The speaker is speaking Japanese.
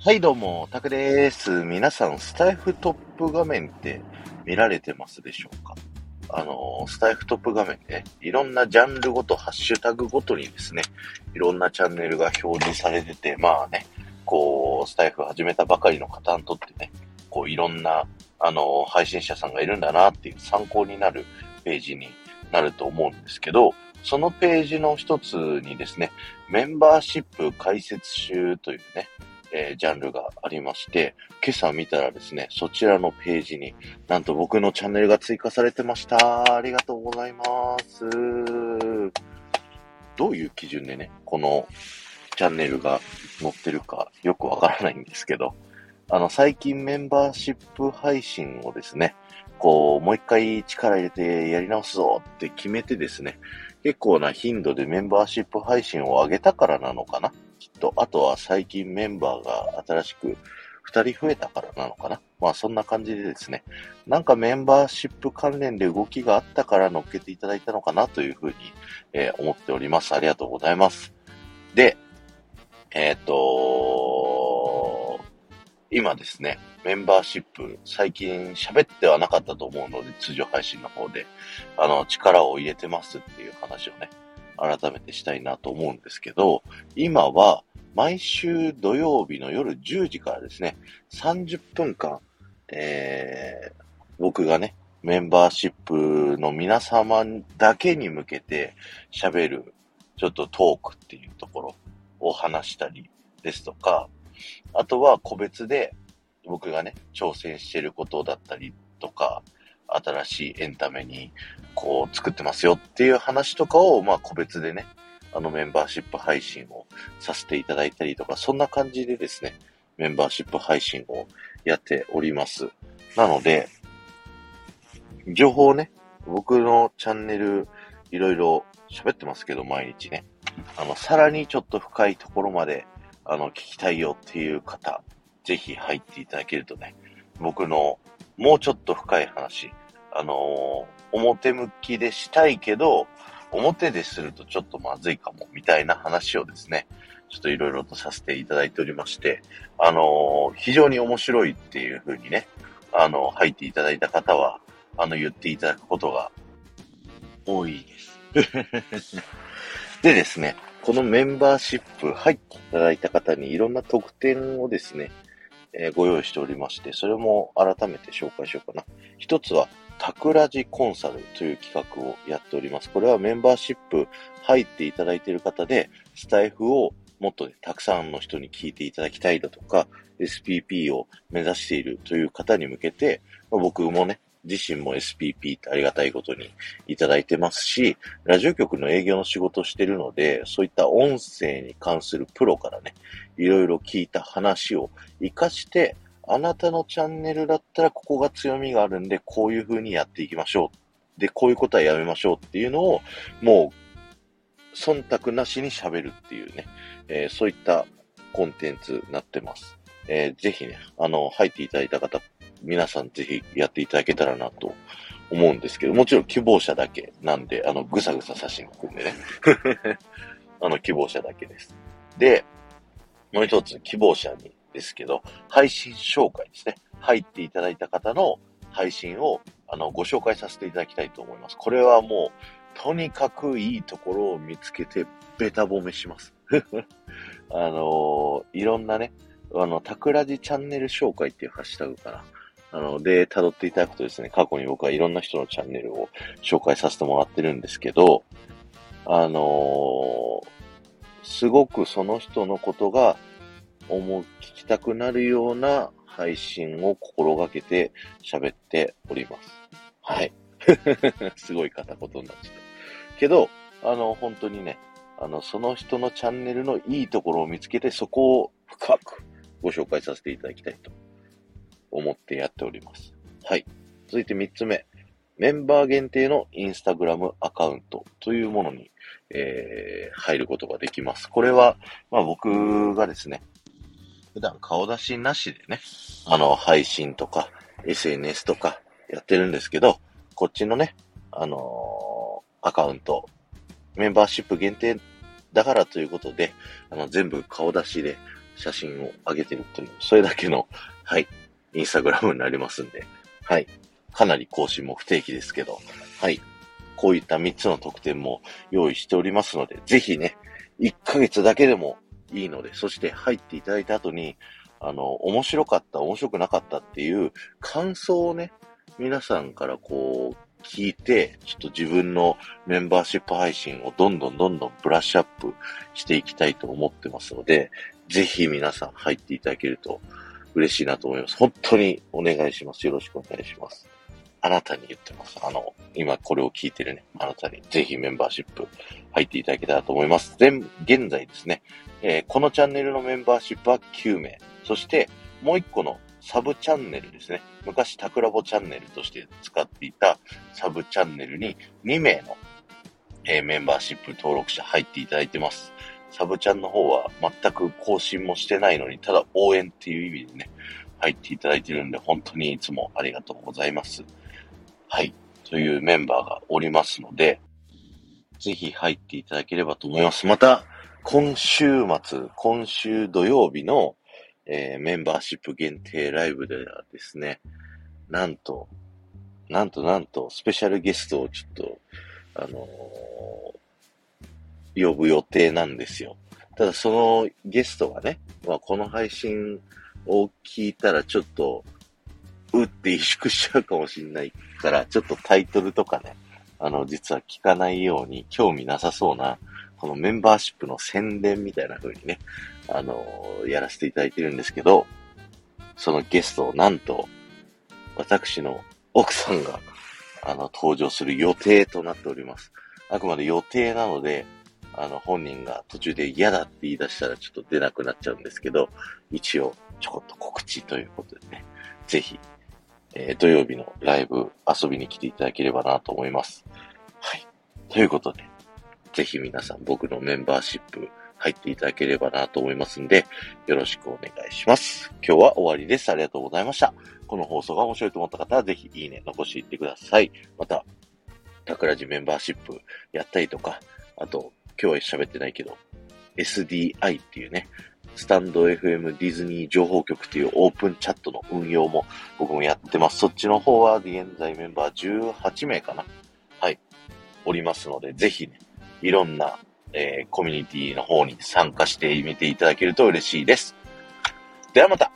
はい、どうも、タクです。皆さん、スタイフトップ画面って見られてますでしょうか？あの、スタイフトップ画面で、ね、いろんなジャンルごと、ハッシュタグごとにですね、いろんなチャンネルが表示されてて、まあね、こう、スタイフ始めたばかりの方にとってね、こう、いろんな、あの、配信者さんがいるんだなっていう参考になるページになると思うんですけど、そのページの一つにですね、メンバーシップ解説集というね、えー、ジャンルがありまして、今朝見たらですね、そちらのページになんと僕のチャンネルが追加されてました。ありがとうございます。どういう基準でね、このチャンネルが載ってるかよくわからないんですけど、あの、最近メンバーシップ配信をですね、こう、もう一回力入れてやり直すぞって決めてですね、結構な頻度でメンバーシップ配信を上げたからなのかなきっと。あとは最近メンバーが新しく2人増えたからなのかな？まあそんな感じでですね。なんかメンバーシップ関連で動きがあったから乗っけていただいたのかなというふうに、えー、思っております。ありがとうございます。で、えっ、ー、と今ですね、メンバーシップ、最近喋ってはなかったと思うので、通常配信の方で、あの、力を入れてますっていう話をね、改めてしたいなと思うんですけど、今は毎週土曜日の夜10時からですね、30分間、えー、僕がね、メンバーシップの皆様だけに向けて喋る、ちょっとトークっていうところを話したりですとか、あとは個別で僕がね、挑戦してることだったりとか、新しいエンタメにこう作ってますよっていう話とかを、まあ個別でね、あのメンバーシップ配信をさせていただいたりとか、そんな感じでですね、メンバーシップ配信をやっております。なので、情報をね、僕のチャンネルいろいろ喋ってますけど、毎日ね。あの、さらにちょっと深いところまで、あの、聞きたいよっていう方、ぜひ入っていただけるとね、僕のもうちょっと深い話、あのー、表向きでしたいけど、表でするとちょっとまずいかも、みたいな話をですね、ちょっといろいろとさせていただいておりまして、あのー、非常に面白いっていう風にね、あの、入っていただいた方は、あの、言っていただくことが多いです。でですね、このメンバーシップ入っていただいた方にいろんな特典をですね、えー、ご用意しておりまして、それも改めて紹介しようかな。一つは、タクラジコンサルという企画をやっております。これはメンバーシップ入っていただいている方で、スタイフをもっと、ね、たくさんの人に聞いていただきたいだとか、SPP を目指しているという方に向けて、まあ、僕もね、自身も SPP ってありがたいことにいただいてますし、ラジオ局の営業の仕事をしているので、そういった音声に関するプロからね、いろいろ聞いた話を活かして、あなたのチャンネルだったらここが強みがあるんで、こういう風にやっていきましょう。で、こういうことはやめましょうっていうのを、もう、忖度なしに喋るっていうね、えー、そういったコンテンツになってます。えー、ぜひね、あの、入っていただいた方、皆さんぜひやっていただけたらなと思うんですけど、もちろん希望者だけなんで、あの、ぐさぐさ写真を組んでね。あの、希望者だけです。で、もう一つ希望者にですけど、配信紹介ですね。入っていただいた方の配信を、あの、ご紹介させていただきたいと思います。これはもう、とにかくいいところを見つけて、ベタ褒めします。あのいろんなね、あの、タクラジチャンネル紹介っていうハッシュタグかな。あの、で、辿っていただくとですね、過去に僕はいろんな人のチャンネルを紹介させてもらってるんですけど、あのー、すごくその人のことが思う、聞きたくなるような配信を心がけて喋っております。はい。すごい片言になっちゃった。けど、あの、本当にね、あの、その人のチャンネルのいいところを見つけて、そこを深くご紹介させていただきたいと思ってやっております。はい。続いて3つ目。メンバー限定のインスタグラムアカウントというものに、えー、入ることができます。これは、まあ僕がですね、普段顔出しなしでね、あの、配信とか、SNS とかやってるんですけど、こっちのね、あのー、アカウント、メンバーシップ限定だからということで、あの、全部顔出しで写真を上げてるっていうそれだけの、はい、インスタグラムになりますんで、はい。かなり更新も不定期ですけど、はい。こういった3つの特典も用意しておりますので、ぜひね、1ヶ月だけでもいいので、そして入っていただいた後に、あの、面白かった、面白くなかったっていう感想をね、皆さんからこう、聞いて、ちょっと自分のメンバーシップ配信をどんどんどんどんブラッシュアップしていきたいと思ってますので、ぜひ皆さん入っていただけると嬉しいなと思います。本当にお願いします。よろしくお願いします。あなたに言ってます。あの、今これを聞いてるね、あなたにぜひメンバーシップ入っていただけたらと思います。現在ですね、えー、このチャンネルのメンバーシップは9名。そして、もう一個のサブチャンネルですね。昔、タクラボチャンネルとして使っていたサブチャンネルに2名の、えー、メンバーシップ登録者入っていただいてます。サブチャンの方は全く更新もしてないのに、ただ応援っていう意味でね、入っていただいてるんで、本当にいつもありがとうございます。はい。というメンバーがおりますので、ぜひ入っていただければと思います。また、今週末、今週土曜日の、えー、メンバーシップ限定ライブではですね、なんと、なんとなんと、スペシャルゲストをちょっと、あのー、呼ぶ予定なんですよ。ただそのゲストがね、まあ、この配信を聞いたらちょっと、うって萎縮しちゃうかもしんないから、ちょっとタイトルとかね、あの、実は聞かないように興味なさそうな、このメンバーシップの宣伝みたいな風にね、あの、やらせていただいてるんですけど、そのゲストをなんと、私の奥さんが、あの、登場する予定となっております。あくまで予定なので、あの、本人が途中で嫌だって言い出したらちょっと出なくなっちゃうんですけど、一応、ちょこっと告知ということでね、ぜひ、えー、土曜日のライブ遊びに来ていただければなと思います。はい。ということで、ぜひ皆さん僕のメンバーシップ入っていただければなと思いますんで、よろしくお願いします。今日は終わりです。ありがとうございました。この放送が面白いと思った方は、ぜひいいね残していってください。また、タクラジメンバーシップやったりとか、あと、今日は喋ってないけど、SDI っていうね、スタンド FM ディズニー情報局というオープンチャットの運用も僕もやってます。そっちの方は現在メンバー18名かなはい。おりますので、ぜひね、いろんな、えー、コミュニティの方に参加してみていただけると嬉しいです。ではまた